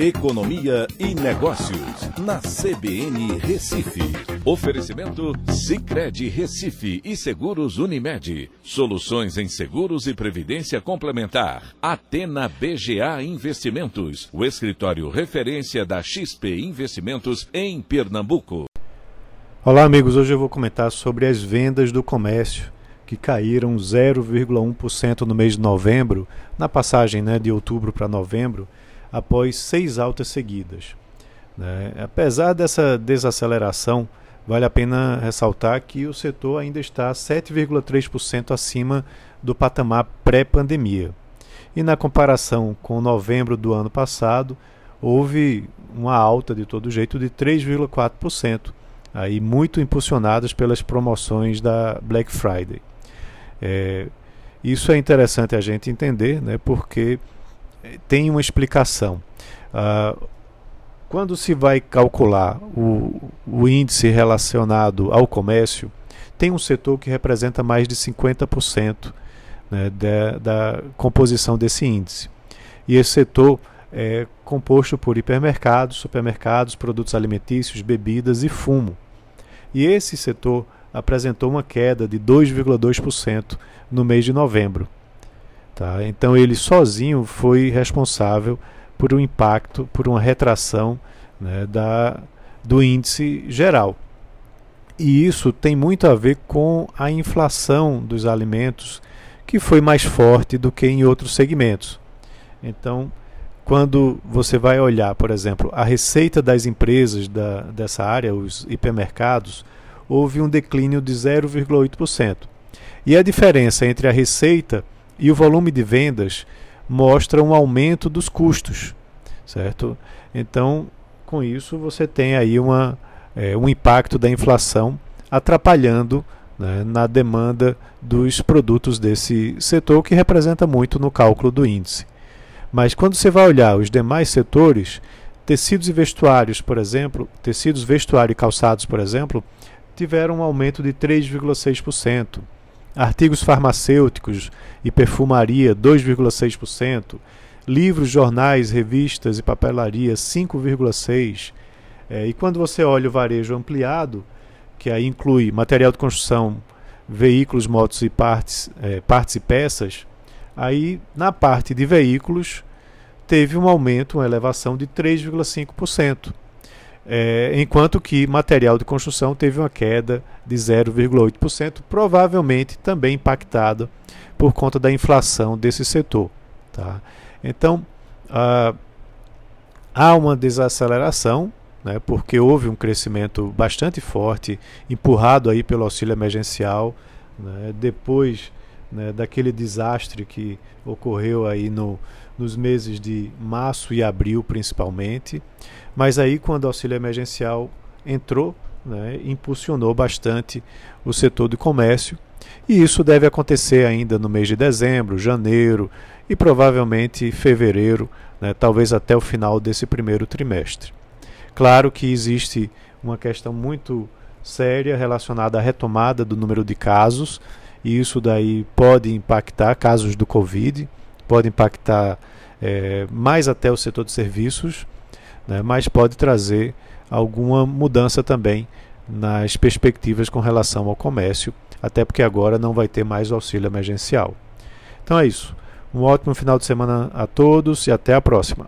Economia e Negócios, na CBN Recife. Oferecimento Cicred Recife e Seguros Unimed. Soluções em seguros e previdência complementar. Atena BGA Investimentos, o escritório referência da XP Investimentos em Pernambuco. Olá, amigos. Hoje eu vou comentar sobre as vendas do comércio que caíram 0,1% no mês de novembro, na passagem né, de outubro para novembro após seis altas seguidas. Né? Apesar dessa desaceleração, vale a pena ressaltar que o setor ainda está 7,3% acima do patamar pré-pandemia. E na comparação com novembro do ano passado, houve uma alta de todo jeito de 3,4%, aí muito impulsionadas pelas promoções da Black Friday. É, isso é interessante a gente entender, né, porque tem uma explicação. Uh, quando se vai calcular o, o índice relacionado ao comércio, tem um setor que representa mais de 50% né, da, da composição desse índice. E esse setor é composto por hipermercados, supermercados, produtos alimentícios, bebidas e fumo. E esse setor apresentou uma queda de 2,2% no mês de novembro. Tá? Então ele sozinho foi responsável por um impacto, por uma retração né, da, do índice geral. E isso tem muito a ver com a inflação dos alimentos, que foi mais forte do que em outros segmentos. Então, quando você vai olhar, por exemplo, a receita das empresas da, dessa área, os hipermercados, houve um declínio de 0,8%. E a diferença entre a receita e o volume de vendas mostra um aumento dos custos, certo? Então, com isso, você tem aí uma, é, um impacto da inflação atrapalhando né, na demanda dos produtos desse setor, que representa muito no cálculo do índice. Mas quando você vai olhar os demais setores, tecidos e vestuários, por exemplo, tecidos, vestuário e calçados, por exemplo, tiveram um aumento de 3,6%. Artigos farmacêuticos e perfumaria 2,6%, livros, jornais, revistas e papelaria 5,6%. É, e quando você olha o varejo ampliado, que aí inclui material de construção, veículos, motos e partes, é, partes e peças, aí na parte de veículos teve um aumento, uma elevação de 3,5% é, enquanto que material de construção teve uma queda de 0,8%, provavelmente também impactada por conta da inflação desse setor. Tá? Então, ah, há uma desaceleração, né, porque houve um crescimento bastante forte, empurrado aí pelo auxílio emergencial, né, depois né, daquele desastre que ocorreu aí no, nos meses de março e abril principalmente. Mas aí quando o auxílio emergencial entrou, né, impulsionou bastante o setor de comércio e isso deve acontecer ainda no mês de dezembro, janeiro e provavelmente fevereiro, né, talvez até o final desse primeiro trimestre. Claro que existe uma questão muito séria relacionada à retomada do número de casos e isso daí pode impactar casos do Covid, pode impactar é, mais até o setor de serviços, né, mas pode trazer alguma mudança também nas perspectivas com relação ao comércio, até porque agora não vai ter mais o auxílio emergencial. Então é isso. Um ótimo final de semana a todos e até a próxima.